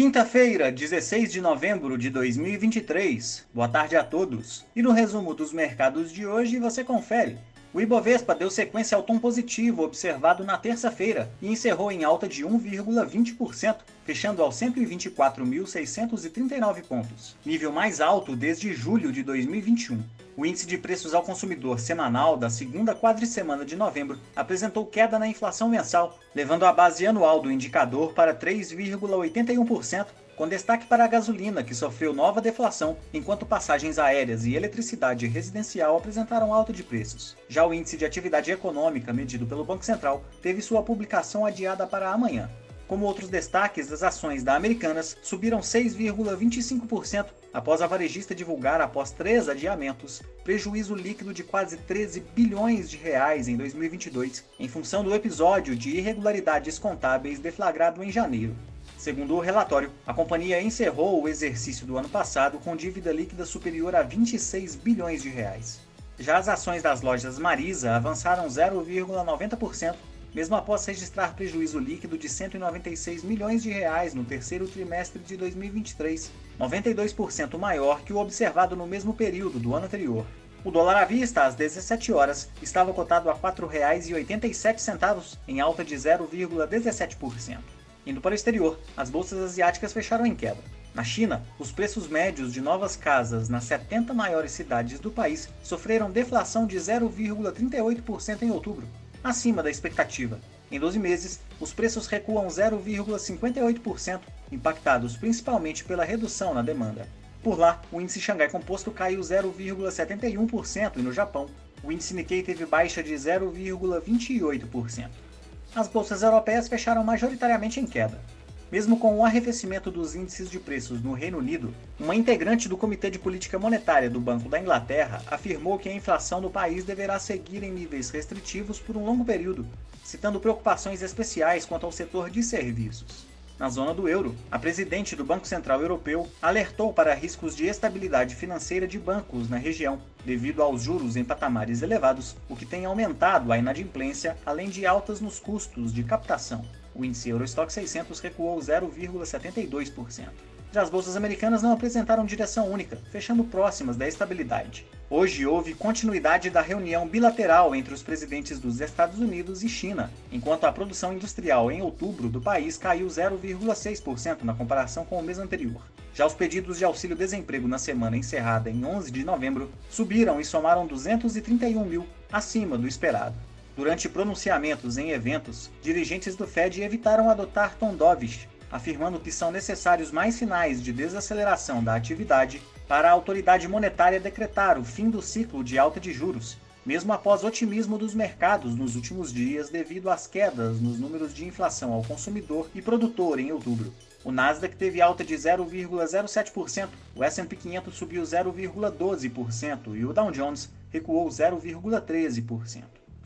Quinta-feira, 16 de novembro de 2023. Boa tarde a todos. E no resumo dos mercados de hoje você confere. O Ibovespa deu sequência ao tom positivo observado na terça-feira e encerrou em alta de 1,20%, fechando aos 124.639 pontos, nível mais alto desde julho de 2021. O índice de preços ao consumidor semanal da segunda quadricemana de novembro apresentou queda na inflação mensal, levando a base anual do indicador para 3,81%, com destaque para a gasolina, que sofreu nova deflação, enquanto passagens aéreas e eletricidade residencial apresentaram alta de preços. Já o índice de atividade econômica, medido pelo Banco Central, teve sua publicação adiada para amanhã. Como outros destaques, as ações da Americanas subiram 6,25% após a varejista divulgar, após três adiamentos, prejuízo líquido de quase 13 bilhões de reais em 2022, em função do episódio de irregularidades contábeis deflagrado em janeiro. Segundo o relatório, a companhia encerrou o exercício do ano passado com dívida líquida superior a 26 bilhões de reais. Já as ações das lojas Marisa avançaram 0,90% mesmo após registrar prejuízo líquido de 196 milhões de reais no terceiro trimestre de 2023, 92% maior que o observado no mesmo período do ano anterior. O dólar à vista, às 17 horas, estava cotado a R$ 4,87, em alta de 0,17%. Indo para o exterior, as bolsas asiáticas fecharam em queda. Na China, os preços médios de novas casas nas 70 maiores cidades do país sofreram deflação de 0,38% em outubro, acima da expectativa. Em 12 meses, os preços recuam 0,58%, impactados principalmente pela redução na demanda. Por lá, o índice Xangai Composto caiu 0,71% e no Japão, o índice Nikkei teve baixa de 0,28%. As bolsas europeias fecharam majoritariamente em queda. Mesmo com o arrefecimento dos índices de preços no Reino Unido, uma integrante do Comitê de Política Monetária do Banco da Inglaterra afirmou que a inflação do país deverá seguir em níveis restritivos por um longo período, citando preocupações especiais quanto ao setor de serviços. Na zona do euro, a presidente do Banco Central Europeu alertou para riscos de estabilidade financeira de bancos na região, devido aos juros em patamares elevados, o que tem aumentado a inadimplência, além de altas nos custos de captação o índice Eurostock 600 recuou 0,72%. Já as bolsas americanas não apresentaram direção única, fechando próximas da estabilidade. Hoje houve continuidade da reunião bilateral entre os presidentes dos Estados Unidos e China, enquanto a produção industrial em outubro do país caiu 0,6% na comparação com o mês anterior. Já os pedidos de auxílio-desemprego na semana encerrada em 11 de novembro subiram e somaram 231 mil, acima do esperado. Durante pronunciamentos em eventos, dirigentes do Fed evitaram adotar tom dovish, afirmando que são necessários mais sinais de desaceleração da atividade para a autoridade monetária decretar o fim do ciclo de alta de juros, mesmo após otimismo dos mercados nos últimos dias devido às quedas nos números de inflação ao consumidor e produtor em outubro. O Nasdaq teve alta de 0,07%, o S&P 500 subiu 0,12% e o Dow Jones recuou 0,13%.